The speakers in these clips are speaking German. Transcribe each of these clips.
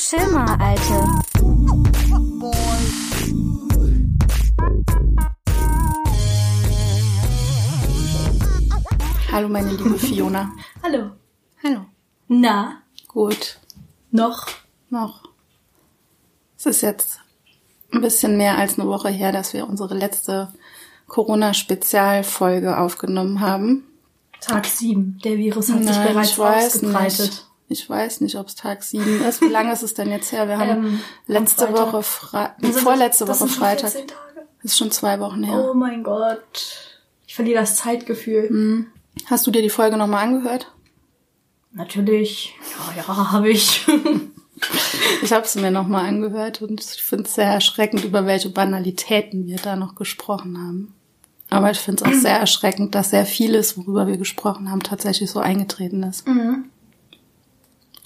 Chill mal, Alte. Hallo, meine liebe Fiona. Hallo. Hallo. Na, Gut. noch? Noch. Es ist jetzt ein bisschen mehr als eine Woche her, dass wir unsere letzte Corona-Spezialfolge aufgenommen haben. Tag 7. Der Virus hat sich Nein, bereits ich weiß ausgebreitet. nicht. Ich weiß nicht, ob es Tag 7 ist. Wie lange ist es denn jetzt her? Wir haben Ähm, letzte. Woche, Fre Sind das- vorletzte das Woche sind schon Freitag. 14 Tage? Das ist schon zwei Wochen her. Oh mein Gott. Ich verliere das Zeitgefühl. Hm. Hast du dir die Folge nochmal angehört? Natürlich. Ja, ja, habe ich. Ich habe es mir nochmal angehört und ich finde es sehr erschreckend, über welche Banalitäten wir da noch gesprochen haben. Aber ich finde es auch sehr erschreckend, dass sehr vieles, worüber wir gesprochen haben, tatsächlich so eingetreten ist.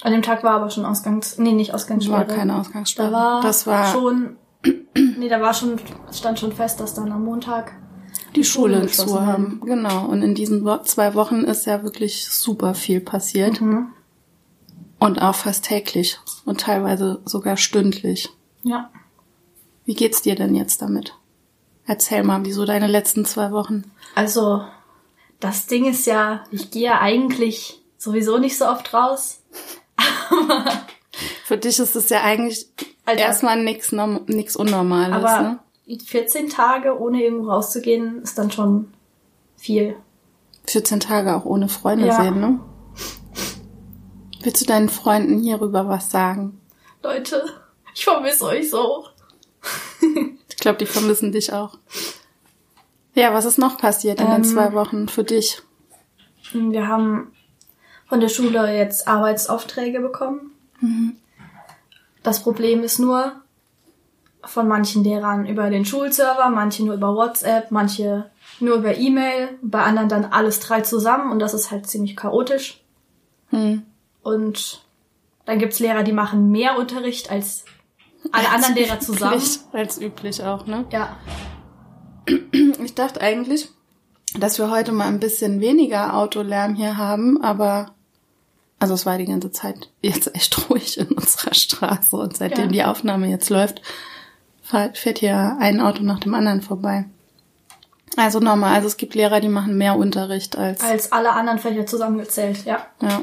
An dem Tag war aber schon Ausgangs... Nee, nicht Ausgangssperre. war keine Ausgangssperre. Da war, das war schon... Nee, da war schon... Es stand schon fest, dass dann am Montag... die Schule geschlossen zu haben. Genau. Und in diesen zwei Wochen ist ja wirklich super viel passiert. Mhm. Und auch fast täglich und teilweise sogar stündlich. Ja. Wie geht's dir denn jetzt damit? Erzähl mal, wieso deine letzten zwei Wochen? Also, das Ding ist ja, ich gehe ja eigentlich sowieso nicht so oft raus. Für dich ist es ja eigentlich Alter. erstmal nichts nix Unnormales, Aber ne? 14 Tage ohne irgendwo rauszugehen ist dann schon viel. 14 Tage auch ohne Freunde Ja. sehen, ne? Willst du deinen Freunden hierüber was sagen? Leute, ich vermisse euch so. Ich glaube, die vermissen dich auch. Ja, was ist noch passiert in den Ähm. zwei Wochen für dich? Wir haben von der Schule jetzt Arbeitsaufträge bekommen. Das Problem ist nur, von manchen Lehrern über den Schulserver, manche nur über WhatsApp, manche nur über E-Mail, bei anderen dann alles drei zusammen und das ist halt ziemlich chaotisch. Hm. Und dann gibt's Lehrer, die machen mehr Unterricht als alle anderen Lehrer zusammen. Üblich, als üblich auch, ne? Ja, Ich dachte eigentlich, dass wir heute mal ein bisschen weniger Autolärm hier haben, aber also es war die ganze Zeit jetzt echt ruhig in unserer Straße und seitdem Ja. die Aufnahme jetzt läuft, fährt hier ein Auto nach dem anderen vorbei. Also nochmal, also es gibt Lehrer, die machen mehr Unterricht als als alle anderen Fächer zusammengezählt, ja. ja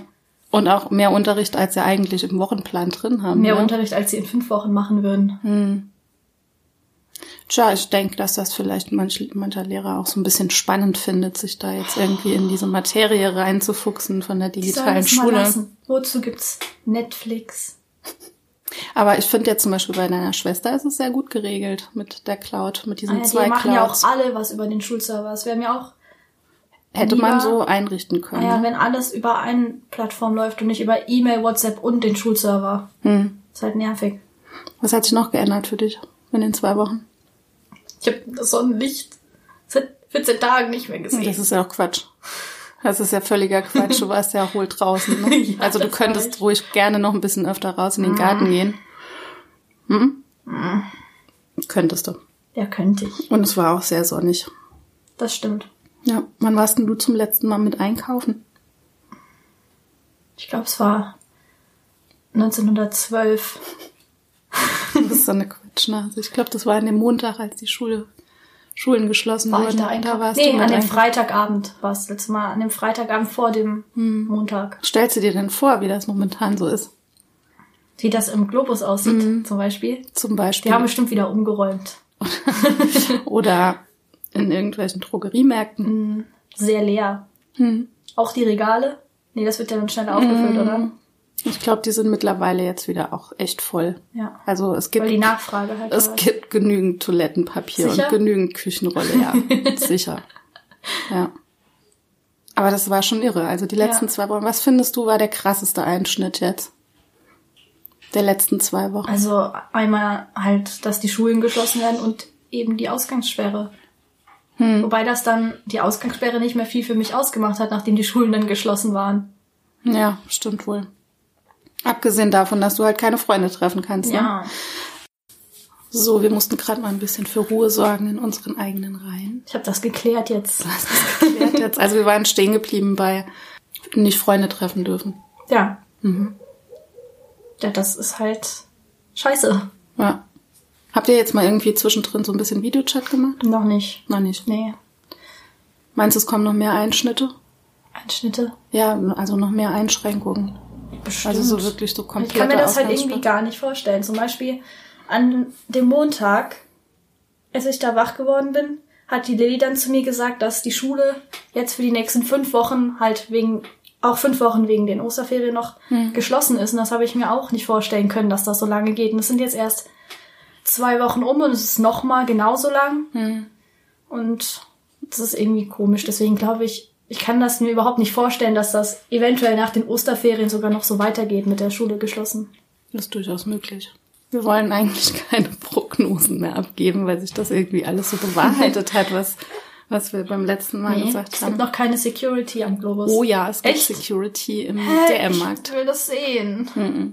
und auch mehr Unterricht als sie eigentlich im Wochenplan drin haben. Mehr ne? Unterricht, als sie in fünf Wochen machen würden. Tja, ich denke, dass das vielleicht manch, mancher Lehrer auch so ein bisschen spannend findet, sich da jetzt irgendwie in diese Materie reinzufuchsen von der digitalen Schule. Wozu gibt's Netflix? Aber ich finde jetzt zum Beispiel bei deiner Schwester ist es sehr gut geregelt mit der Cloud, mit diesen Ah, zwei die machen ja auch Clouds. alle was über den Schulserver. Es wäre mir auch, Hätte lieber- man so einrichten können. naja, ne? wenn alles über eine Plattform läuft und nicht über E-Mail, WhatsApp und den Schulserver. hm. Ist halt nervig. Was hat sich noch geändert für dich in den zwei Wochen? Ich habe das Sonnenlicht seit 14 Tagen nicht mehr gesehen. Das ist ja auch Quatsch. Das ist ja völliger Quatsch. Du warst ja auch wohl draußen. Ne? Ja, also du das könntest ruhig gerne noch ein bisschen öfter raus in den Garten gehen. Hm? Könntest du. ja, könnte ich. Und es war auch sehr sonnig. Das stimmt. Ja, wann warst denn du zum letzten Mal mit einkaufen? Ich glaube, es war 1912. Du bist so eine Quatschnase. Ich glaube, das war an dem Montag, als die Schule, Schulen geschlossen War wurden. da einkaufen? warst nee, du an dem. Freitagabend war es letztes Mal. An dem Freitagabend vor dem Hm. Montag. Stellst du dir denn vor, wie das momentan so ist? Wie das im Globus aussieht, Mhm. zum Beispiel. Zum Beispiel. Die haben bestimmt wieder umgeräumt. Oder in irgendwelchen Drogeriemärkten. Sehr leer. Hm. Auch die Regale? Nee, das wird ja dann schneller aufgefüllt, oder? Ich glaube, die sind mittlerweile jetzt wieder auch echt voll. Ja. Also es gibt Weil die Nachfrage halt Es gibt genügend Toilettenpapier Sicher? und genügend Küchenrolle, ja. Sicher. Ja. Aber das war schon irre. Also die letzten Ja. zwei Wochen. Was findest du war der krasseste Einschnitt jetzt? Der letzten zwei Wochen. Also einmal halt, dass die Schulen geschlossen werden und eben die Ausgangssperre. Hm. Wobei das dann die Ausgangssperre nicht mehr viel für mich ausgemacht hat, nachdem die Schulen dann geschlossen waren. Ja, stimmt wohl. Abgesehen davon, dass du halt keine Freunde treffen kannst. Ne? Ja. So, wir mussten gerade mal ein bisschen für Ruhe sorgen in unseren eigenen Reihen. Ich habe das geklärt jetzt. Was ist geklärt jetzt? Also wir waren stehen geblieben bei nicht Freunde treffen dürfen. Ja. Ja, das ist halt scheiße. Ja. Habt ihr jetzt mal irgendwie zwischendrin so ein bisschen Videochat gemacht? Noch nicht. Noch nicht. Nee. Meinst du, es kommen noch mehr Einschnitte? Einschnitte? Ja, also noch mehr Einschränkungen. Bestimmt. Also so wirklich so komplett. Ich kann mir das halt irgendwie gar nicht vorstellen. Zum Beispiel an dem Montag, als ich da wach geworden bin, hat die Lilly dann zu mir gesagt, dass die Schule jetzt für die nächsten fünf Wochen halt wegen, auch fünf Wochen wegen den Osterferien noch Hm. geschlossen ist. Und das habe ich mir auch nicht vorstellen können, dass das so lange geht. Und es sind jetzt erst zwei Wochen um und es ist noch mal genauso lang. Hm. Und das ist irgendwie komisch. Deswegen glaube ich, ich kann das mir überhaupt nicht vorstellen, dass das eventuell nach den Osterferien sogar noch so weitergeht mit der Schule geschlossen. Das ist durchaus möglich. Wir wollen eigentlich keine Prognosen mehr abgeben, weil sich das irgendwie alles so bewahrheitet hat, was, was wir beim letzten Mal Nee, gesagt es gibt haben. noch keine Security am Globus. Oh ja, es gibt Echt? Security im? DM-Markt. Ich will das sehen.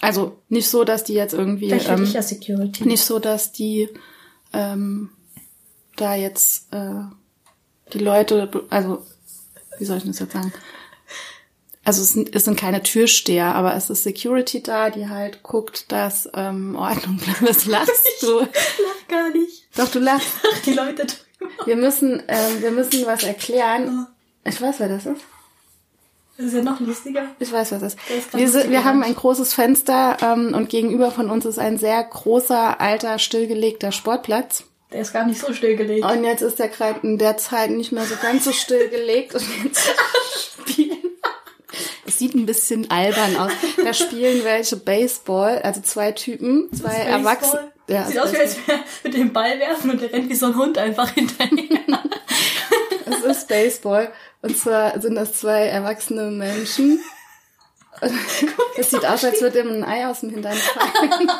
Also nicht so, dass die jetzt irgendwie ähm, ja Security. nicht so, dass die ähm, da jetzt äh, die Leute, also wie soll ich das jetzt sagen? Also es sind, es sind keine Türsteher, aber es ist Security da, die halt guckt, dass ähm, Ordnung bleibt. Was lachst du? lach gar nicht. Doch, du lachst. Die Leute drüber. Wir müssen, ähm, wir müssen was erklären. Ich weiß, wer das ist. Das ist ja noch lustiger. Ich weiß, was das ist. Wir, sind, wir haben ein großes Fenster ähm, und gegenüber von uns ist ein sehr großer, alter, stillgelegter Sportplatz. Der ist gar nicht so stillgelegt. Und jetzt ist der gerade in der Zeit nicht mehr so ganz so stillgelegt und jetzt spielen. Es sieht ein bisschen albern aus. Da spielen welche Baseball, also zwei Typen, zwei? Erwachsene. Ja, Sieht aus, wie als wäre mit dem Ball werfen und der rennt wie so ein Hund einfach hinterher. Es ist Baseball. Und zwar sind das zwei erwachsene Menschen. Es sieht aus, als würde ihm ein Ei aus dem Hintern fallen.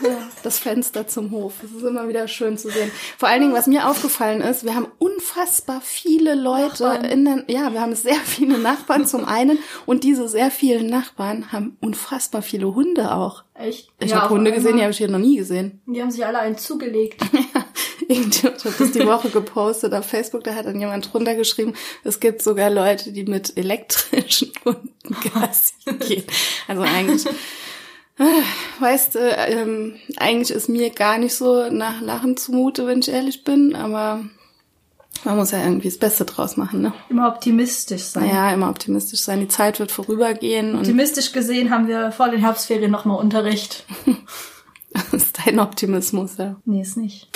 Ja, Das Fenster zum Hof. Das ist immer wieder schön zu sehen. Vor allen Dingen, was mir aufgefallen ist, wir haben unfassbar viele Leute Nachbarn. in den, ja, wir haben sehr viele Nachbarn zum einen und diese sehr vielen Nachbarn haben unfassbar viele Hunde auch. Echt? Ich Ja, habe Hunde gesehen, die habe ich hier noch nie gesehen. Die haben sich alle einen zugelegt. Irgendjemand hat das die Woche gepostet auf Facebook, da hat dann jemand drunter geschrieben, es gibt sogar Leute, die mit elektrischen Hunden Gassi gehen. Also eigentlich, weißt du, ähm, eigentlich ist mir gar nicht so nach Lachen zumute, wenn ich ehrlich bin, aber man muss ja irgendwie das Beste draus machen, ne? Immer optimistisch sein. Naja, immer optimistisch sein, die Zeit wird vorübergehen und Optimistisch gesehen haben wir vor den Herbstferien nochmal Unterricht. das ist dein Optimismus, ja. Nee, ist nicht.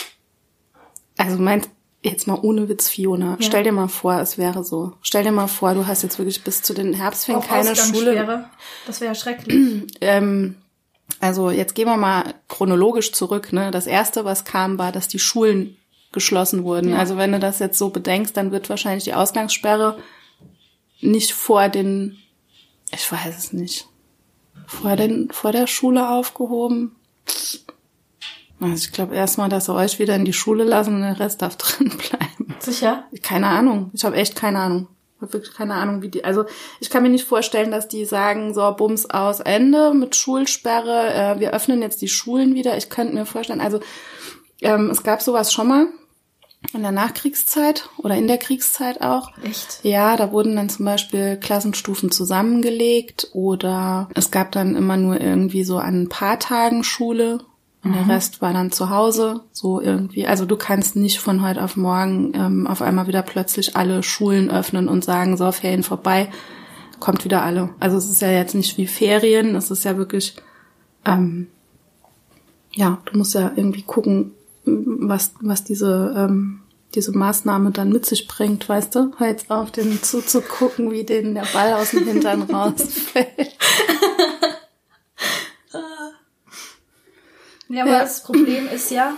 Also meint jetzt mal ohne Witz, Fiona. Ja. Stell dir mal vor, es wäre so. Stell dir mal vor, du hast jetzt wirklich bis zu den Herbstferien Auch keine Schule. Das wäre ja schrecklich. Ähm, also jetzt gehen wir mal chronologisch zurück. Ne? Das erste, was kam, war, dass die Schulen geschlossen wurden. Ja. Also wenn du das jetzt so bedenkst, dann wird wahrscheinlich die Ausgangssperre nicht vor den, ich weiß es nicht, vor den, vor der Schule aufgehoben. Also ich glaube erstmal, dass sie euch wieder in die Schule lassen und der Rest darf drin bleiben. Sicher? Keine Ahnung. Ich habe echt keine Ahnung. Ich habe wirklich keine Ahnung, wie die. Also ich kann mir nicht vorstellen, dass die sagen, so Bums aus Ende mit Schulsperre. Äh, wir öffnen jetzt die Schulen wieder. Ich könnte mir vorstellen, also ähm, es gab sowas schon mal in der Nachkriegszeit oder in der Kriegszeit auch. Echt? Ja, da wurden dann zum Beispiel Klassenstufen zusammengelegt oder es gab dann immer nur irgendwie so an ein paar Tagen Schule und der Rest war dann zu Hause, so irgendwie. Also du kannst nicht von heute auf morgen ähm, auf einmal wieder plötzlich alle Schulen öffnen und sagen, so, Ferien vorbei, kommt wieder alle. Also es ist ja jetzt nicht wie Ferien, es ist ja wirklich, ähm, ja, du musst ja irgendwie gucken, was, was diese, ähm, diese Maßnahme dann mit sich bringt, weißt du? Hör jetzt auf, den zuzugucken, wie denen der Ball aus dem Hintern rausfällt. Ja, aber Ja. das Problem ist ja,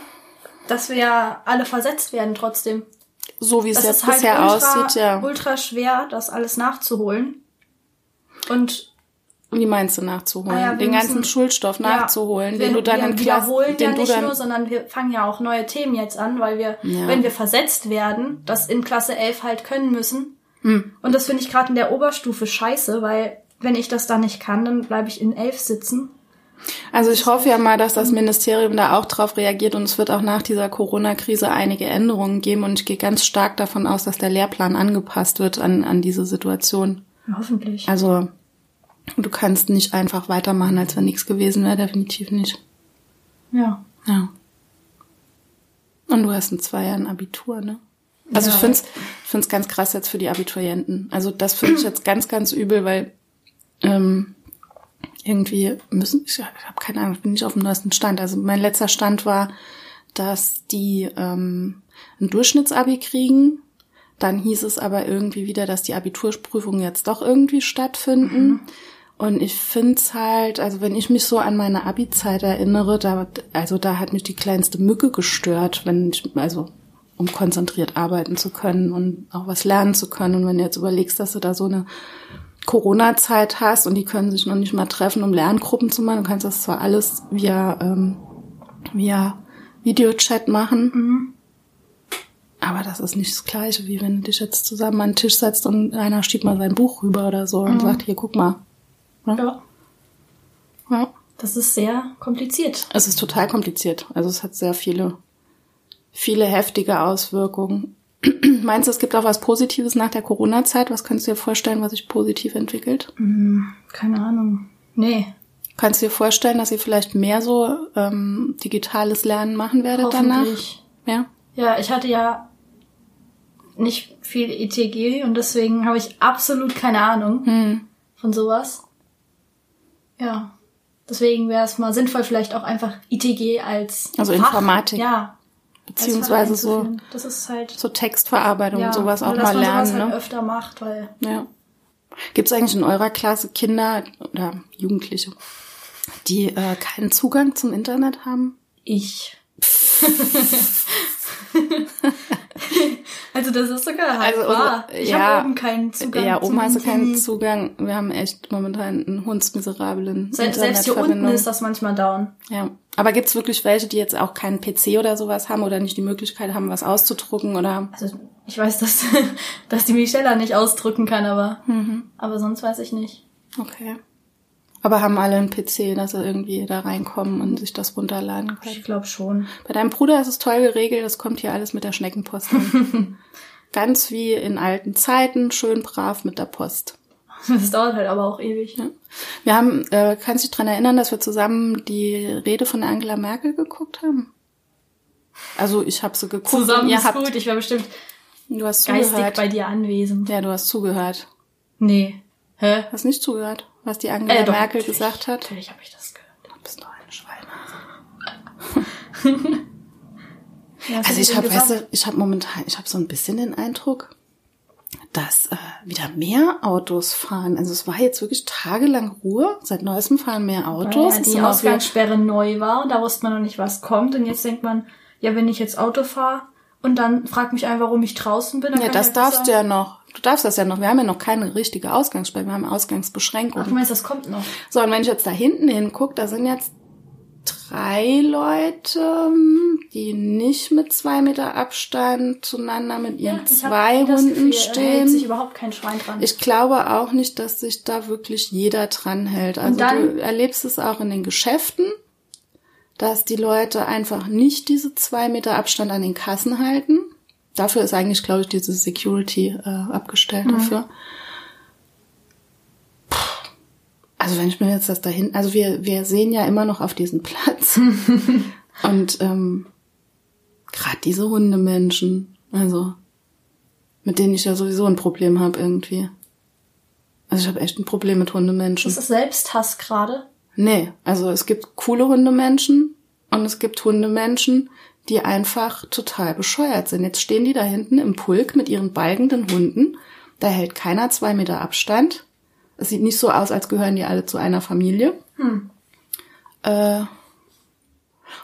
dass wir ja alle versetzt werden trotzdem. So wie es Das jetzt ist halt bisher ultra, aussieht, ja. ultra schwer, das alles nachzuholen. Und Wie meinst du nachzuholen? Ah ja, den ganzen müssen- Schulstoff nachzuholen, ja, den wir, du dann wir in Klasse, wiederholen den ja nicht nur, sondern wir fangen ja auch neue Themen jetzt an, weil wir, Ja. wenn wir versetzt werden, das in Klasse 11 halt können müssen. Hm. Und das finde ich gerade in der Oberstufe scheiße, weil wenn ich das dann nicht kann, dann bleibe ich in 11 sitzen. Also ich hoffe ja mal, dass das Ministerium da auch drauf reagiert und es wird auch nach dieser Corona-Krise einige Änderungen geben und ich gehe ganz stark davon aus, dass der Lehrplan angepasst wird an, an diese Situation. Hoffentlich. Also du kannst nicht einfach weitermachen, als wenn nichts gewesen wäre, definitiv nicht. Ja. Ja. Und du hast in zwei Jahren Abitur, ne? Also Ja. ich find's, find's ganz krass jetzt für die Abiturienten. Also das finde ich jetzt ganz, ganz übel, weil ähm, irgendwie müssen, ich habe keine Ahnung, ich bin nicht auf dem neuesten Stand. Also mein letzter Stand war, dass die ähm, ein Durchschnittsabi kriegen. Dann hieß es aber irgendwie wieder, dass die Abiturprüfungen jetzt doch irgendwie stattfinden. Und ich find's halt, also wenn ich mich so an meine Abi-Zeit erinnere, da, also da hat mich die kleinste Mücke gestört, wenn ich, also um konzentriert arbeiten zu können und auch was lernen zu können. Und wenn du jetzt überlegst, dass du da so eine Corona-Zeit hast und die können sich noch nicht mal treffen, um Lerngruppen zu machen, du kannst das zwar alles via, ähm, via Videochat machen, aber das ist nicht das Gleiche, wie wenn du dich jetzt zusammen an den Tisch setzt und einer schiebt mal sein Buch rüber oder so und sagt, hier, guck mal. Ne? Ja. Ja. Das ist sehr kompliziert. Es ist total kompliziert. Also es hat sehr viele, viele heftige Auswirkungen. Meinst du, es gibt auch was Positives nach der Corona-Zeit? Was kannst du dir vorstellen, was sich positiv entwickelt? Keine Ahnung. Nee. Kannst du dir vorstellen, dass ihr vielleicht mehr so ähm, digitales Lernen machen werdet danach? Hoffentlich. Ja. Ja, ich hatte ja nicht viel ITG und deswegen habe ich absolut keine Ahnung Hm. von sowas. Ja. Deswegen wäre es mal sinnvoll, vielleicht auch einfach ITG als Also Fach, Informatik. Ja. Beziehungsweise so. Das ist halt so Textverarbeitung ja, und sowas auch mal lernen. halt ne? öfter macht, weil Ja. Gibt es eigentlich in eurer Klasse Kinder oder Jugendliche, die äh, keinen Zugang zum Internet haben? ich. also das ist sogar halt Also, wahr. also, Ich ja, habe oben keinen Zugang. Ja, oben hast du keinen. Zugang. Wir haben echt momentan einen hundsmiserablen Selbst, selbst hier unten ist das manchmal down. Ja. Aber gibt's wirklich welche, die jetzt auch keinen PC oder sowas haben oder nicht die Möglichkeit haben, was auszudrucken oder? Also ich weiß, dass, dass die Michella nicht ausdrücken kann, aber, Mhm. aber sonst weiß ich nicht. Okay. Aber haben alle einen PC, dass sie irgendwie da reinkommen und sich das runterladen können? Ich glaube schon. Bei deinem Bruder ist es toll geregelt, das kommt hier alles mit der Schneckenpost an. Ganz wie in alten Zeiten, schön brav mit der Post. Das dauert halt aber auch ewig. Ja. Wir haben, äh, kannst du dich dran erinnern, dass wir zusammen die Rede von Angela Merkel geguckt haben? Also ich habe sie geguckt. Zusammen ihr ist habt, gut. Ich war bestimmt Du hast geistig zugehört. bei dir anwesend. Ja, du hast zugehört. Nee. Hä? Hast nicht zugehört, was die Angela Äh, doch, Merkel natürlich. gesagt hat? Natürlich habe ich das gehört. Du bist doch eine Schweinhase. Ja, was Also ich habe, weißt du, ich habe momentan, ich habe so ein bisschen den Eindruck, dass äh, wieder mehr Autos fahren. Also es war jetzt wirklich tagelang Ruhe. Seit neuestem fahren mehr Autos. Weil ja, die Ausgangssperre neu war da wusste man noch nicht, was kommt. Und jetzt denkt man, ja, wenn ich jetzt Auto fahre und dann fragt mich ein, warum ich draußen bin. Dann Ja, das darfst du ja noch. Du darfst das ja noch. Wir haben ja noch keine richtige Ausgangssperre. Wir haben Ach, du Ausgangsbeschränkungen. meinst, das kommt noch? So, und wenn ich jetzt da hinten hinguck, da sind jetzt drei Leute, die nicht mit zwei Meter Abstand zueinander mit ihren hab zwei Hunden Gefühl, Da hält sich stehen. überhaupt kein Schwein dran. Ich glaube auch nicht, dass sich da wirklich jeder dran hält. Also du erlebst es auch in den Geschäften, dass die Leute einfach nicht diese zwei Meter Abstand an den Kassen halten. Dafür ist eigentlich, glaube ich, diese Security äh, abgestellt dafür. Puh. Also wenn ich mir jetzt das dahin, also wir, wir sehen ja immer noch auf diesen Platz. Und ähm, gerade diese Hundemenschen, also mit denen ich ja sowieso ein Problem habe irgendwie. Also ich habe echt ein Problem mit Hundemenschen. das ist Selbsthass gerade. Nee, also es gibt coole Hundemenschen und es gibt Hundemenschen, die einfach total bescheuert sind. Jetzt stehen die da hinten im Pulk mit ihren balgenden Hunden. Da hält keiner zwei Meter Abstand. Es sieht nicht so aus, als gehören die alle zu einer Familie. Äh,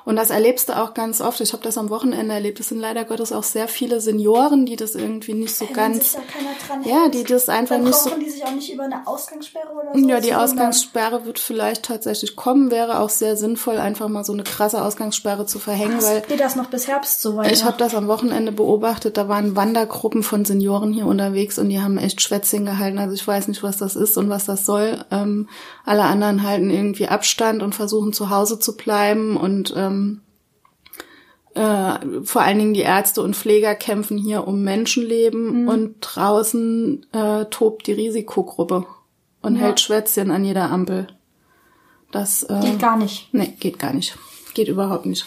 und das erlebst du auch ganz oft. Ich habe das am Wochenende erlebt. Es sind leider Gottes auch sehr viele Senioren, die das irgendwie nicht so Wenn ganz. sich da keiner dran Ja, hält, die das einfach dann nicht so die sich auch nicht über eine Ausgangssperre oder so. ja, die. Ausgangssperre wird vielleicht tatsächlich kommen. Wäre auch sehr sinnvoll, einfach mal so eine krasse Ausgangssperre zu verhängen, weil Geht das noch bis Herbst so weiter? ich habe das am Wochenende beobachtet. Da waren Wandergruppen von Senioren hier unterwegs und die haben echt Schwätzchen gehalten. Also ich weiß nicht, was das ist und was das soll. Ähm, alle anderen halten irgendwie Abstand und versuchen zu Hause zu bleiben und ähm, äh, vor allen Dingen die Ärzte und Pfleger kämpfen hier um Menschenleben Mhm. und draußen äh, tobt die Risikogruppe und Ja. hält Schwätzchen an jeder Ampel. Das äh, Geht gar nicht. Nee, geht gar nicht. Geht überhaupt nicht.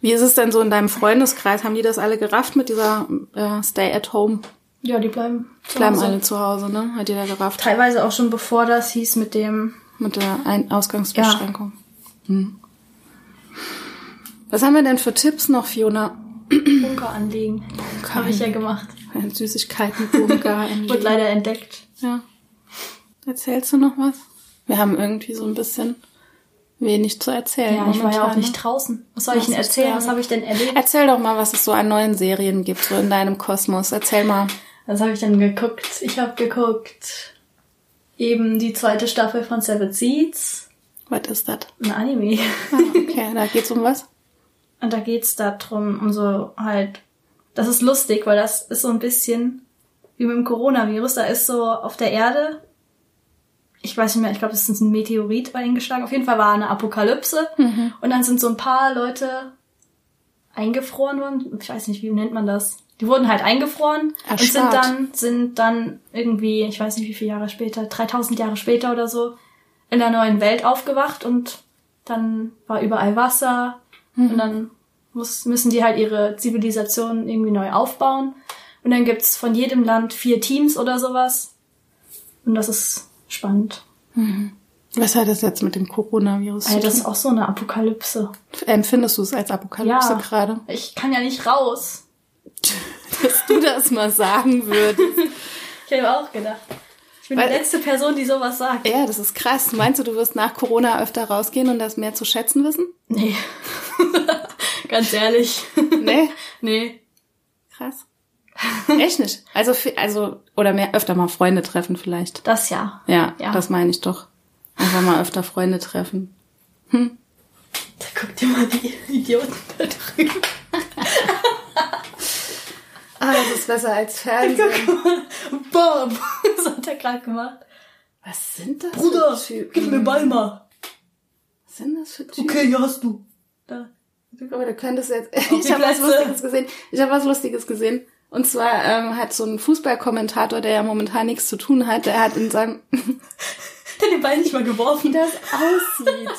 Wie ist es denn so in deinem Freundeskreis? Haben die das alle gerafft mit dieser äh, Stay at Home? Ja, die bleiben. zu Bleiben Hause. alle zu Hause, ne? Hat jeder gerafft? Teilweise auch schon bevor das hieß mit dem. Mit der Ein Ausgangsbeschränkung. Hm. Was haben wir denn für Tipps noch, Fiona? Bunker anlegen. Habe ich ja gemacht. Ein Süßigkeitenbunker. Wurde leider entdeckt. Ja. Erzählst du noch was? Wir haben irgendwie so ein bisschen wenig zu erzählen. Ja, ich war ja auch nicht ne? draußen. Was soll ich Ach, denn erzählen? Was habe ich denn erlebt? Erzähl doch mal, was es so an neuen Serien gibt, so in deinem Kosmos. Erzähl mal. Was habe ich denn geguckt? Ich habe geguckt eben die zweite Staffel von Seven Seeds, Was ist das? ein Anime. Ah, okay, da geht's um was? Und da geht's darum, um so halt, das ist lustig, weil das ist so ein bisschen wie mit dem Coronavirus. Da ist so auf der Erde, ich weiß nicht mehr, ich glaube, es ist ein Meteorit eingeschlagen. Auf jeden Fall war eine Apokalypse. Und dann sind so ein paar Leute eingefroren worden. Ich weiß nicht, wie nennt man das? Die wurden halt eingefroren und sind Erstarrt. dann, sind dann irgendwie, ich weiß nicht wie viele Jahre später, 3000 Jahre später oder so, in der neuen Welt aufgewacht und dann war überall Wasser und dann muss, müssen die halt ihre Zivilisation irgendwie neu aufbauen. Und dann gibt's von jedem Land vier Teams oder sowas. Und das ist spannend. Was hat das jetzt mit dem Coronavirus Also zu das ist auch so eine Apokalypse. Empfindest du es als Apokalypse Ja. gerade? Ich kann ja nicht raus. Dass du das mal sagen würdest. Ich habe auch gedacht. Ich bin Weil- die letzte Person, die sowas sagt. Ja, das ist krass. Meinst du, du wirst nach Corona öfter rausgehen und das mehr zu schätzen wissen? Nee. Ganz ehrlich. Nee? nee. Krass. Echt nicht. Also, also, oder mehr öfter mal Freunde treffen vielleicht. Das ja. Ja, Ja. das meine ich doch. Einfach mal öfter Freunde treffen. Da guck dir mal die Idioten da drüben. Ah, das ist besser als Fernsehen. Bam! Das hat er gerade gemacht. Was sind das Bruder, für Typen? gib mir Ball mal. Was sind das für Typen? Okay, hier hast du. Da. Aber du könntest jetzt. Ich habe was. Lustiges gesehen. Ich habe was Lustiges gesehen. Und zwar ähm, hat so ein Fußballkommentator, der ja momentan nichts zu tun hat, der hat in seinem, Der hat den Ball nicht mal geworfen. wie das aussieht.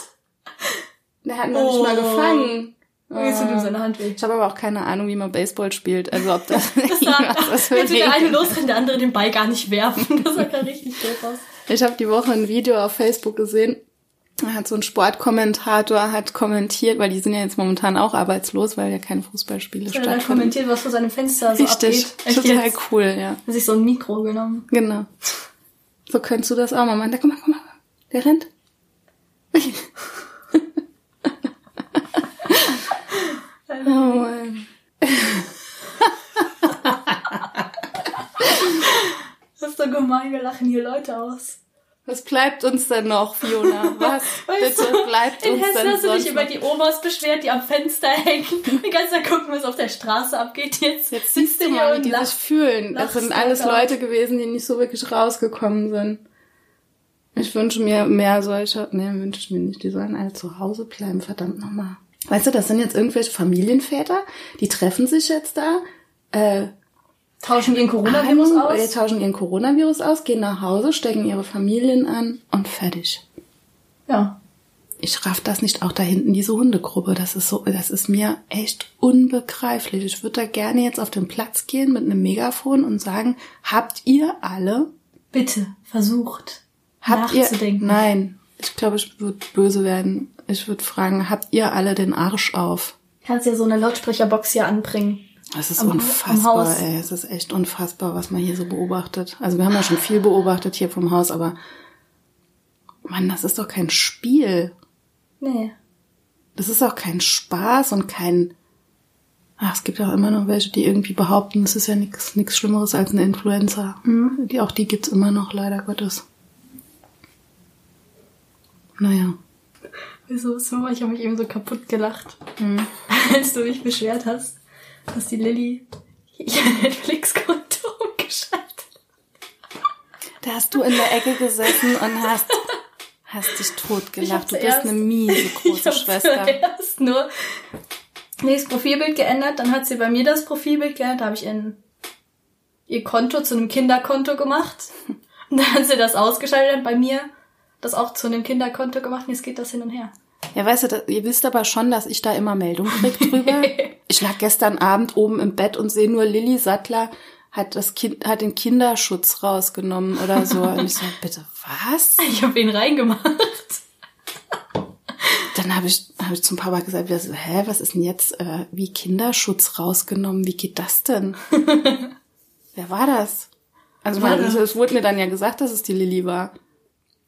Der hat nicht Oh. mal gefangen. Jetzt tut ihm seine Hand weh. Ich habe aber auch keine Ahnung, wie man Baseball spielt. Also ob das, Das was hätte der eine losrennen, der andere den Ball gar nicht werfen. Das sah gar richtig doof aus. Ich habe die Woche ein Video auf Facebook gesehen. Hat so ein Sportkommentator hat kommentiert, weil die sind ja jetzt momentan auch arbeitslos, weil ja keine Fußballspiele Er hat stattfinden. kommentiert, was vor seinem Fenster so Richtig, abgeht. Total jetzt? cool, ja. Hat sich so ein Mikro genommen. Genau. So könntest du das auch mal machen. Da, guck mal, guck mal. Der rennt. oh Mann. Das ist doch gemein, wir lachen hier Leute aus. Was bleibt uns denn noch, Fiona? Was Weißt bitte du, bleibt In uns Hessen denn hast du dich über noch? die Omas beschwert, die am Fenster hängen. Die ganze Zeit gucken, was auf der Straße abgeht. Jetzt, Jetzt sitzt siehst du mal, wie die sich lacht. fühlen. Das sind alles. Leute gewesen, die nicht so wirklich rausgekommen sind. Ich wünsche mir mehr solcher, nee, wünsche ich mir nicht. Die sollen alle zu Hause bleiben, verdammt nochmal. Weißt du, das sind jetzt irgendwelche Familienväter, die treffen sich jetzt da, äh, Tauschen ihren Coronavirus Ahnung, aus. äh, tauschen ihren Coronavirus aus, gehen nach Hause, stecken ihre Familien an und fertig. Ja. Ich raff das nicht, auch da hinten diese Hundegruppe. Das ist so, das ist mir echt unbegreiflich. Ich würde da gerne jetzt auf den Platz gehen mit einem Megafon und sagen, habt ihr alle, Bitte, versucht. habt ihr, nachzudenken. nein, ich glaube, ich würde böse werden. Ich würde fragen, habt ihr alle den Arsch auf? Kannst ja so eine Lautsprecherbox hier anbringen. Es ist Am- unfassbar, ey. Es ist echt unfassbar, was man hier so beobachtet. Also wir haben ja schon viel beobachtet hier vom Haus, aber Mann, das ist doch kein Spiel. Nee. Das ist auch kein Spaß und kein. Ach, es gibt auch immer noch welche, die irgendwie behaupten, es ist ja nichts nichts Schlimmeres als eine Influenza. Die, auch die gibt's immer noch, leider Gottes. Naja. Wieso? So, ich habe mich eben so kaputt gelacht, als du dich beschwert hast, dass die Lilly ihr Netflix-Konto umgeschaltet Da hast du in der Ecke gesessen und hast, hast dich totgelacht. Du Ich bist eine erst- miese Ich große hab Schwester. zuerst nur Nee, das Profilbild geändert, dann hat sie bei mir das Profilbild geändert, da habe ich in ihr Konto zu einem Kinderkonto gemacht. Und dann hat sie das ausgeschaltet und bei mir das auch zu einem Kinderkonto gemacht und jetzt geht das hin und her. Ja, weißt du, ihr wisst aber schon, dass ich da immer Meldung krieg drüber. ich lag gestern Abend oben im Bett und sehe nur Lilly Sattler hat das Kind hat den Kinderschutz rausgenommen oder so. Und ich so, bitte was? Ich habe ihn reingemacht. Dann habe ich, hab ich zum Papa gesagt, so, hä, was ist denn jetzt äh, wie Kinderschutz rausgenommen? Wie geht das denn? Wer war das? Also man, es wurde mir dann ja gesagt, dass es die Lilly war.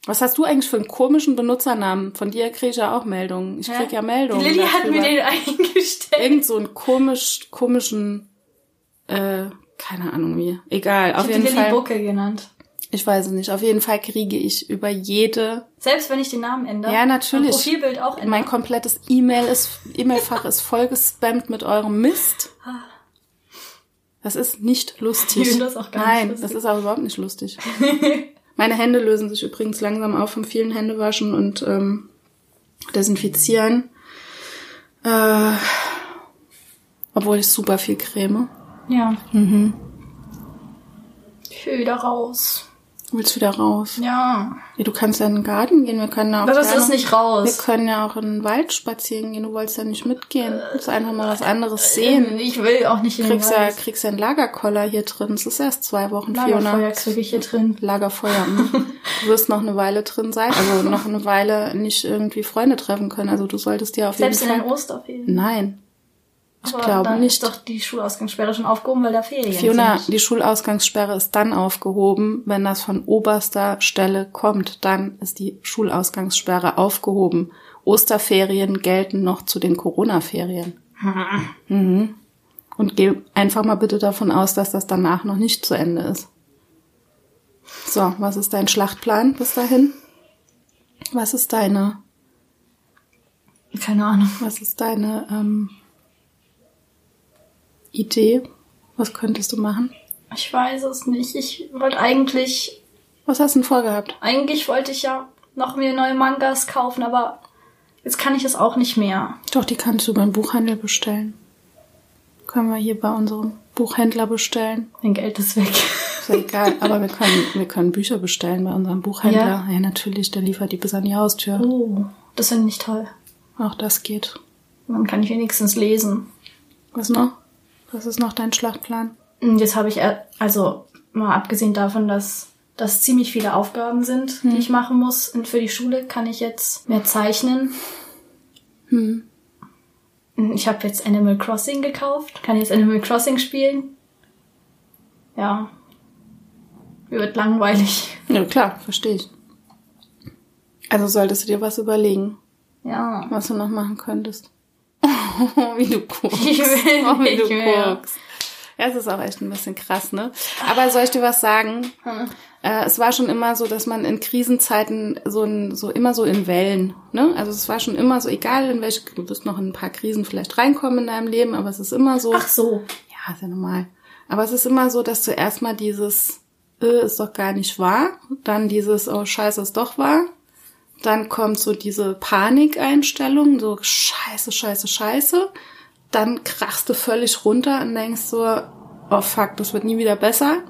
Was hast du eigentlich für einen komischen Benutzernamen? Von dir kriege ich ja auch Meldungen. Ich krieg ja Meldungen. Die Lilly hat mir den eingestellt. Irgend so einen komisch, komischen, äh, keine Ahnung wie. Egal, Ich auf habe die jeden Lilly Fall. Bucke genannt. Ich weiß es nicht. Auf jeden Fall kriege ich über jede, Selbst wenn ich den Namen ändere. Ja, natürlich. Mein Profilbild auch ändere. mein komplettes E-Mail ist, E-Mail-Fach ist voll gespammt mit eurem Mist. Das ist nicht lustig. Ich finde das auch gar nicht Nein, lustig. das ist auch überhaupt nicht lustig. Meine Hände lösen sich übrigens langsam auf vom vielen Händewaschen und ähm, Desinfizieren. Äh, obwohl ich super viel creme. Ja. Mhm. Ich will wieder raus. Willst wieder raus? Ja. Ja, du kannst ja in den Garten gehen. Wir können ja auch Aber das ist nicht Wir raus. können ja auch in den Wald spazieren gehen. Du wolltest ja nicht mitgehen. Du willst einfach mal was anderes sehen. Ich will auch nicht in den Kriegst ja, Wald. kriegst ja einen Lagerkoller hier drin. Es ist erst zwei Wochen, Lagerfeuer Fiona. kriege ich hier drin. Lagerfeuer. mhm. Du wirst noch eine Weile drin sein. Also noch eine Weile nicht irgendwie Freunde treffen können. Also du solltest dir auf Selbst in jeden den Fall... Osterferien. Nein. Ich Aber glaube dann nicht. ist doch die Schulausgangssperre schon aufgehoben, weil da Ferien Fiona, sind. die Schulausgangssperre ist dann aufgehoben, wenn das von oberster Stelle kommt. Dann ist die Schulausgangssperre aufgehoben. Osterferien gelten noch zu den Corona-Ferien. Mhm. Und geh einfach mal bitte davon aus, dass das danach noch nicht zu Ende ist. So, was ist dein Schlachtplan bis dahin? Was ist deine, Keine Ahnung. was ist deine ähm, Idee? Was könntest du machen? Ich weiß es nicht. Ich wollte eigentlich, Was hast du denn vorgehabt? eigentlich wollte ich ja noch mir neue Mangas kaufen, aber jetzt kann ich es auch nicht mehr. Doch, die kannst du beim Buchhandel bestellen. Können wir hier bei unserem Buchhändler bestellen. Mein Geld ist weg. Ist ja egal, aber wir können, wir können Bücher bestellen bei unserem Buchhändler. Ja, natürlich, der liefert die bis an die Haustür. Oh, das finde ich toll. Auch das geht. Dann kann ich wenigstens lesen. Was noch? Was ist noch dein Schlachtplan? Und Jetzt habe ich, äh, also mal abgesehen davon, dass das ziemlich viele Aufgaben sind, die ich machen muss. Und für die Schule kann ich jetzt mehr zeichnen. Hm. Ich habe jetzt Animal Crossing gekauft. Kann jetzt Animal Crossing spielen. Ja. Wird langweilig. Ja, klar, verstehe ich. Also solltest du dir was überlegen, Ja. was du noch machen könntest. Wie du guckst. Ich will oh, wie nicht du mehr. guckst. Ja, es ist auch echt ein bisschen krass, ne? Aber soll ich dir was sagen? Hm. Äh, es war schon immer so, dass man in Krisenzeiten so, ein, so immer so in Wellen, ne? Also es war schon immer so, egal in welche, du wirst noch in ein paar Krisen vielleicht reinkommen in deinem Leben, aber es ist immer so, Ach so. ja, ist ja normal. Aber es ist immer so, dass du erstmal dieses, äh, ist doch gar nicht wahr, dann dieses, oh scheiße, ist doch wahr, dann kommt so diese Panikeinstellung, so scheiße, scheiße, scheiße, dann krachst du völlig runter und denkst so, oh fuck, das wird nie wieder besser.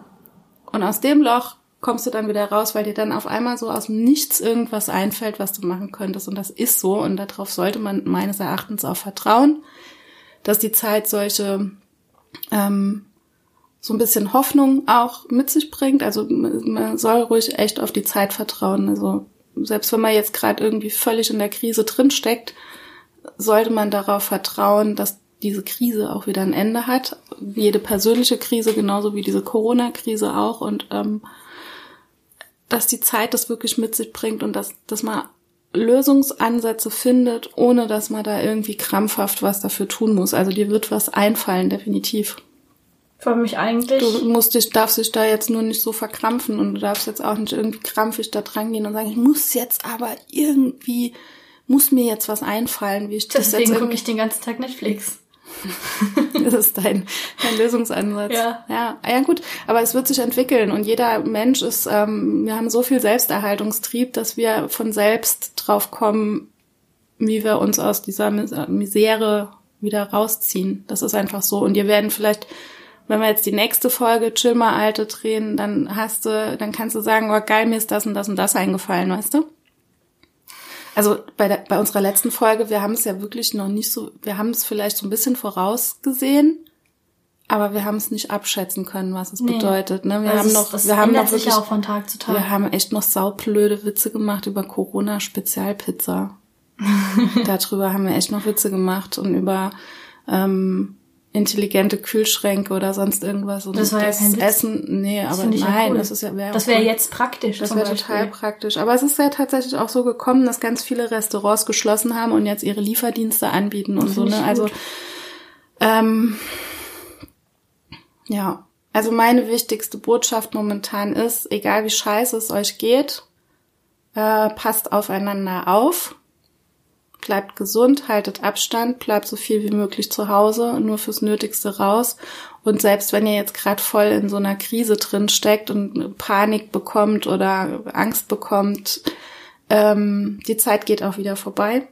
Und aus dem Loch kommst du dann wieder raus, weil dir dann auf einmal so aus dem Nichts irgendwas einfällt, was du machen könntest. Und das ist so. Und darauf sollte man meines Erachtens auch vertrauen, dass die Zeit solche ähm, so ein bisschen Hoffnung auch mit sich bringt. Also man soll ruhig echt auf die Zeit vertrauen. Also selbst wenn man jetzt gerade irgendwie völlig in der Krise drinsteckt, sollte man darauf vertrauen, dass diese Krise auch wieder ein Ende hat. Jede persönliche Krise genauso wie diese Corona-Krise auch und ähm, dass die Zeit das wirklich mit sich bringt und dass, dass man Lösungsansätze findet, ohne dass man da irgendwie krampfhaft was dafür tun muss. Also dir wird was einfallen, definitiv. Für mich eigentlich. Du musst dich, darfst dich da jetzt nur nicht so verkrampfen und du darfst jetzt auch nicht irgendwie krampfig da dran gehen und sagen, ich muss jetzt aber irgendwie, muss mir jetzt was einfallen, wie ich das jetzt Deswegen gucke ich den ganzen Tag Netflix. Das ist dein, dein Lösungsansatz. Ja. ja. Ja, gut. Aber es wird sich entwickeln und jeder Mensch ist, ähm, wir haben so viel Selbsterhaltungstrieb, dass wir von selbst drauf kommen, wie wir uns aus dieser Mis- Misere wieder rausziehen. Das ist einfach so. Und ihr werden vielleicht, wenn wir jetzt die nächste Folge Chill mal Alte drehen, dann hast du, dann kannst du sagen, oh geil, mir ist das und das und das eingefallen, weißt du? Also bei, der, bei unserer letzten Folge, wir haben es ja wirklich noch nicht so, wir haben es vielleicht so ein bisschen vorausgesehen, aber wir haben es nicht abschätzen können, was es nee. bedeutet. Ne? Wir also haben noch, das wir haben noch wirklich, auch von Tag zu Tag. Wir haben echt noch saublöde Witze gemacht über Corona Spezialpizza. Darüber haben wir echt noch Witze gemacht und über ähm, intelligente Kühlschränke oder sonst irgendwas. Und das war ja kein Essen, nee, das aber nein, ja cool. das ist ja wär Das wäre jetzt praktisch. Das wäre total praktisch. Aber es ist ja tatsächlich auch so gekommen, dass ganz viele Restaurants geschlossen haben und jetzt ihre Lieferdienste anbieten und das so. Ne? Also ähm, ja, also meine wichtigste Botschaft momentan ist, egal wie scheiße es euch geht, äh, passt aufeinander auf bleibt gesund, haltet Abstand, bleibt so viel wie möglich zu Hause, nur fürs Nötigste raus. Und selbst wenn ihr jetzt gerade voll in so einer Krise drin steckt und Panik bekommt oder Angst bekommt, ähm, die Zeit geht auch wieder vorbei.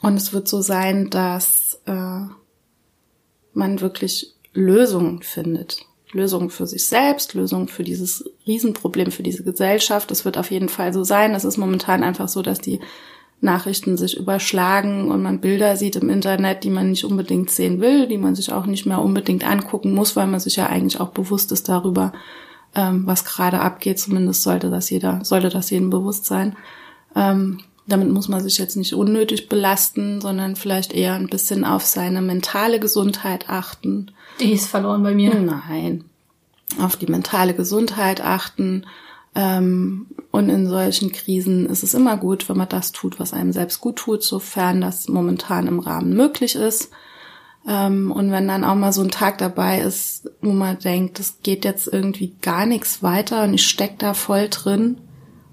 Und es wird so sein, dass äh, man wirklich Lösungen findet. Lösungen für sich selbst, Lösungen für dieses Riesenproblem, für diese Gesellschaft. Es wird auf jeden Fall so sein. Es ist momentan einfach so, dass die Nachrichten sich überschlagen und man Bilder sieht im Internet, die man nicht unbedingt sehen will, die man sich auch nicht mehr unbedingt angucken muss, weil man sich ja eigentlich auch bewusst ist darüber, ähm, was gerade abgeht. Zumindest sollte das jeder, sollte das jedem bewusst sein. Ähm, damit muss man sich jetzt nicht unnötig belasten, sondern vielleicht eher ein bisschen auf seine mentale Gesundheit achten. Die ist verloren bei mir. Nein. Auf die mentale Gesundheit achten ähm, und in solchen Krisen ist es immer gut, wenn man das tut, was einem selbst gut tut, sofern das momentan im Rahmen möglich ist. Ähm, und wenn dann auch mal so ein Tag dabei ist, wo man denkt, es geht jetzt irgendwie gar nichts weiter und ich steck da voll drin.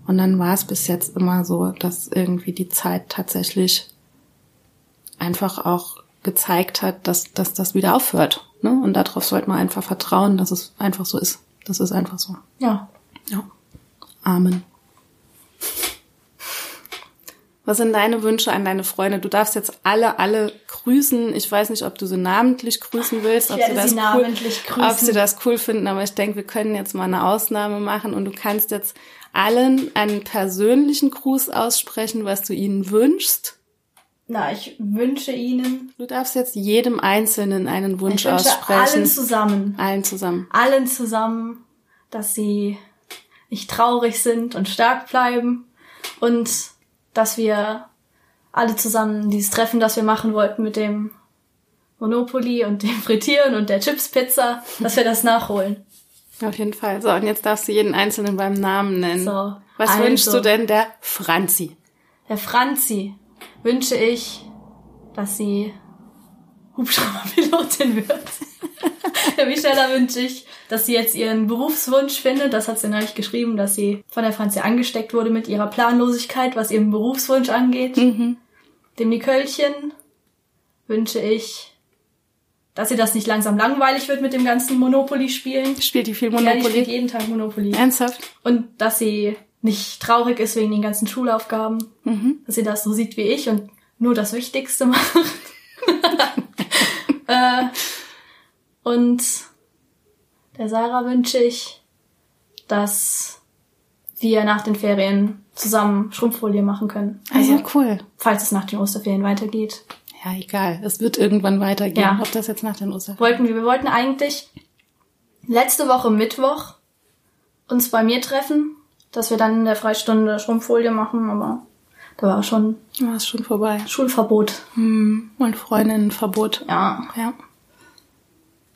Und dann war es bis jetzt immer so, dass irgendwie die Zeit tatsächlich einfach auch gezeigt hat, dass, dass das wieder aufhört. Ne? Und darauf sollte man einfach vertrauen, dass es einfach so ist. Das ist einfach so. Ja. Ja. Amen. Was sind deine Wünsche an deine Freunde? Du darfst jetzt alle, alle grüßen. Ich weiß nicht, ob du sie namentlich grüßen willst, ob, sie das, cool, ob sie das cool finden, aber ich denke, wir können jetzt mal eine Ausnahme machen und du kannst jetzt allen einen persönlichen Gruß aussprechen, was du ihnen wünschst. Na, ich wünsche ihnen. Du darfst jetzt jedem Einzelnen einen Wunsch ich wünsche aussprechen. Allen zusammen. Allen zusammen. Allen zusammen, dass sie nicht traurig sind und stark bleiben und dass wir alle zusammen dieses Treffen, das wir machen wollten mit dem Monopoly und dem Frittieren und der Chipspizza, dass wir das nachholen. Auf jeden Fall. So, und jetzt darfst du jeden Einzelnen beim Namen nennen. So, Was also, wünschst du denn der Franzi? Der Franzi wünsche ich, dass sie Hubschrauberpilotin wird. der Michelle wünsche ich, dass sie jetzt ihren Berufswunsch findet. Das hat sie neulich geschrieben, dass sie von der Franzi angesteckt wurde mit ihrer Planlosigkeit, was ihren Berufswunsch angeht. Mhm. Dem Niköllchen wünsche ich, dass sie das nicht langsam langweilig wird mit dem ganzen Monopoly-Spielen. Spielt die viel Monopoly? Ja, die spielt jeden Tag Monopoly. Ernsthaft? Und dass sie nicht traurig ist wegen den ganzen Schulaufgaben. Mhm. Dass sie das so sieht wie ich und nur das Wichtigste macht. Äh, und der Sarah wünsche ich, dass wir nach den Ferien zusammen Schrumpffolie machen können. Also, ja, cool. Falls es nach den Osterferien weitergeht. Ja, egal. Es wird irgendwann weitergehen. Ja. Ob das jetzt nach den Osterferien. Wollten wir, wir wollten eigentlich letzte Woche Mittwoch uns bei mir treffen, dass wir dann in der Freistunde Schrumpffolie machen, aber da war schon. War es schon vorbei. Schulverbot. Hm, und Freundinnenverbot. Ja. Ja.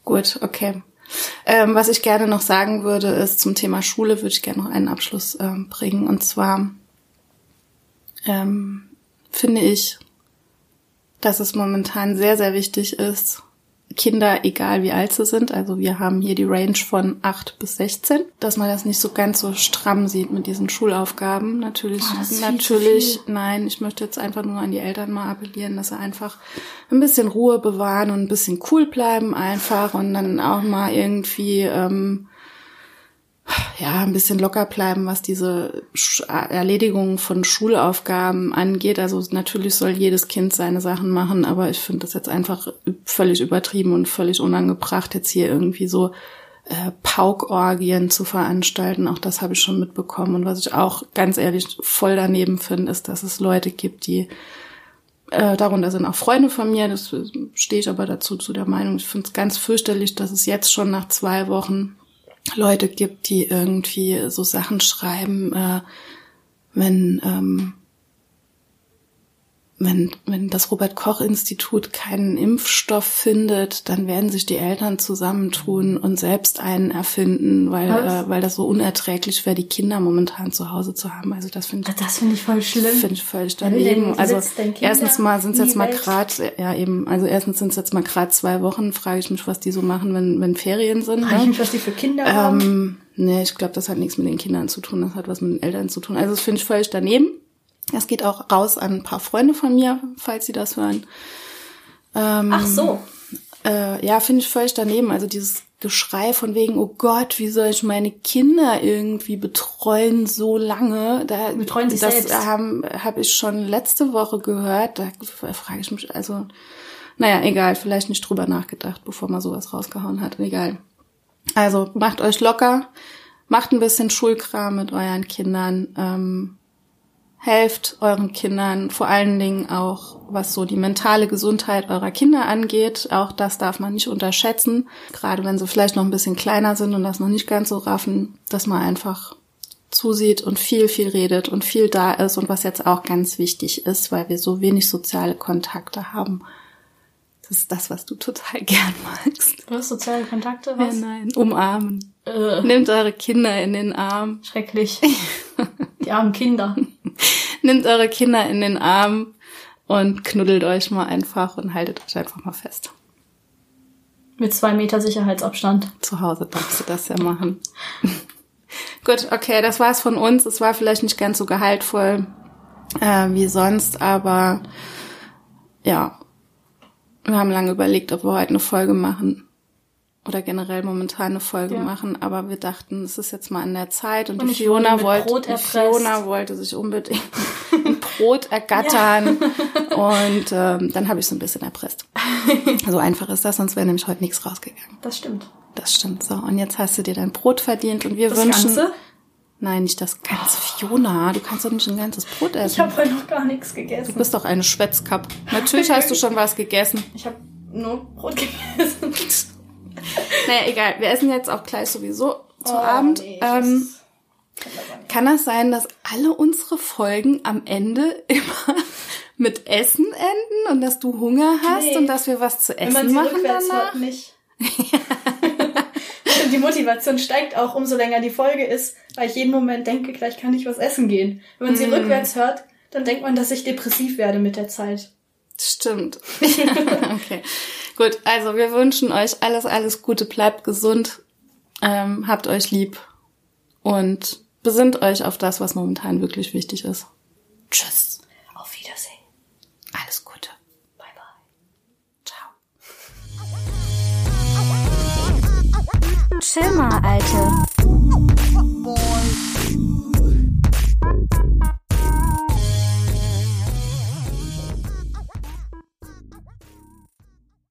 Gut, okay. Ähm, was ich gerne noch sagen würde, ist zum Thema Schule würde ich gerne noch einen Abschluss ähm, bringen. Und zwar ähm, finde ich, dass es momentan sehr, sehr wichtig ist, Kinder, egal wie alt sie sind, also wir haben hier die Range von 8 bis 16, dass man das nicht so ganz so stramm sieht mit diesen Schulaufgaben. Natürlich, oh, natürlich, nein, ich möchte jetzt einfach nur an die Eltern mal appellieren, dass sie einfach ein bisschen Ruhe bewahren und ein bisschen cool bleiben einfach und dann auch mal irgendwie, ähm, ja, ein bisschen locker bleiben, was diese Erledigung von Schulaufgaben angeht. Also natürlich soll jedes Kind seine Sachen machen, aber ich finde das jetzt einfach völlig übertrieben und völlig unangebracht, jetzt hier irgendwie so äh, Paukorgien zu veranstalten. Auch das habe ich schon mitbekommen. Und was ich auch ganz ehrlich voll daneben finde, ist, dass es Leute gibt, die äh, darunter sind auch Freunde von mir, das stehe ich aber dazu zu der Meinung. Ich finde es ganz fürchterlich, dass es jetzt schon nach zwei Wochen Leute gibt, die irgendwie so Sachen schreiben, äh, wenn ähm, wenn, wenn das Robert Koch Institut keinen Impfstoff findet, dann werden sich die Eltern zusammentun und selbst einen erfinden, weil, äh, weil das so unerträglich wäre, die Kinder momentan zu Hause zu haben. Also das finde ich. Das finde ich voll schlimm. Finde ich völlig daneben. Also erstens mal sind es jetzt mal gerade, ja eben, also erstens sind es jetzt mal gerade zwei Wochen, frage ich mich, was die so machen, wenn, wenn Ferien sind. Frage ne? ich mich, was die für Kinder ähm, haben. Nee, ich glaube, das hat nichts mit den Kindern zu tun, das hat was mit den Eltern zu tun. Also das finde ich völlig daneben. Das geht auch raus an ein paar Freunde von mir, falls sie das hören. Ähm, Ach so. Äh, ja, finde ich völlig daneben. Also dieses Geschrei von wegen, oh Gott, wie soll ich meine Kinder irgendwie betreuen so lange? Da, betreuen sich das selbst. habe hab ich schon letzte Woche gehört. Da frage ich mich, also, naja, egal, vielleicht nicht drüber nachgedacht, bevor man sowas rausgehauen hat. Egal. Also macht euch locker, macht ein bisschen Schulkram mit euren Kindern. Ähm, helft euren Kindern, vor allen Dingen auch, was so die mentale Gesundheit eurer Kinder angeht. Auch das darf man nicht unterschätzen, gerade wenn sie vielleicht noch ein bisschen kleiner sind und das noch nicht ganz so raffen, dass man einfach zusieht und viel, viel redet und viel da ist und was jetzt auch ganz wichtig ist, weil wir so wenig soziale Kontakte haben. Das ist das, was du total gern magst. Was? Soziale Kontakte? Was? Ja, nein. Umarmen. Äh. Nehmt eure Kinder in den Arm. Schrecklich. Die armen Kinder. Nehmt eure Kinder in den Arm und knuddelt euch mal einfach und haltet euch einfach mal fest. Mit zwei Meter Sicherheitsabstand. Zu Hause darfst du das ja machen. Gut, okay, das war's von uns. Es war vielleicht nicht ganz so gehaltvoll äh, wie sonst, aber ja, wir haben lange überlegt, ob wir heute eine Folge machen oder generell momentan eine Folge ja. machen, aber wir dachten, es ist jetzt mal an der Zeit und, und die Fiona wollte, Fiona wollte sich unbedingt ein Brot ergattern ja. und ähm, dann habe ich so ein bisschen erpresst. so einfach ist das, sonst wäre nämlich heute nichts rausgegangen. Das stimmt. Das stimmt so. Und jetzt hast du dir dein Brot verdient und wir das wünschen. Ganze? Nein, nicht das ganze Fiona. Du kannst doch nicht ein ganzes Brot essen. Ich habe heute noch gar nichts gegessen. Du bist doch eine Schwätzkapp. Natürlich hast du schon was gegessen. Ich habe nur Brot gegessen. Naja, egal. Wir essen jetzt auch gleich sowieso zu oh, Abend. Nee, ähm, kann das sein, dass alle unsere Folgen am Ende immer mit Essen enden und dass du Hunger hast nee. und dass wir was zu essen Wenn man sie machen danach? Hört, nicht. die Motivation steigt auch, umso länger die Folge ist, weil ich jeden Moment denke, gleich kann ich was essen gehen. Wenn man sie mm. rückwärts hört, dann denkt man, dass ich depressiv werde mit der Zeit. Stimmt. okay. Gut, also wir wünschen euch alles, alles Gute, bleibt gesund, ähm, habt euch lieb und besinnt euch auf das, was momentan wirklich wichtig ist. Tschüss. Auf Wiedersehen. Alles Gute. Bye bye. Ciao. Chill mal, Alte.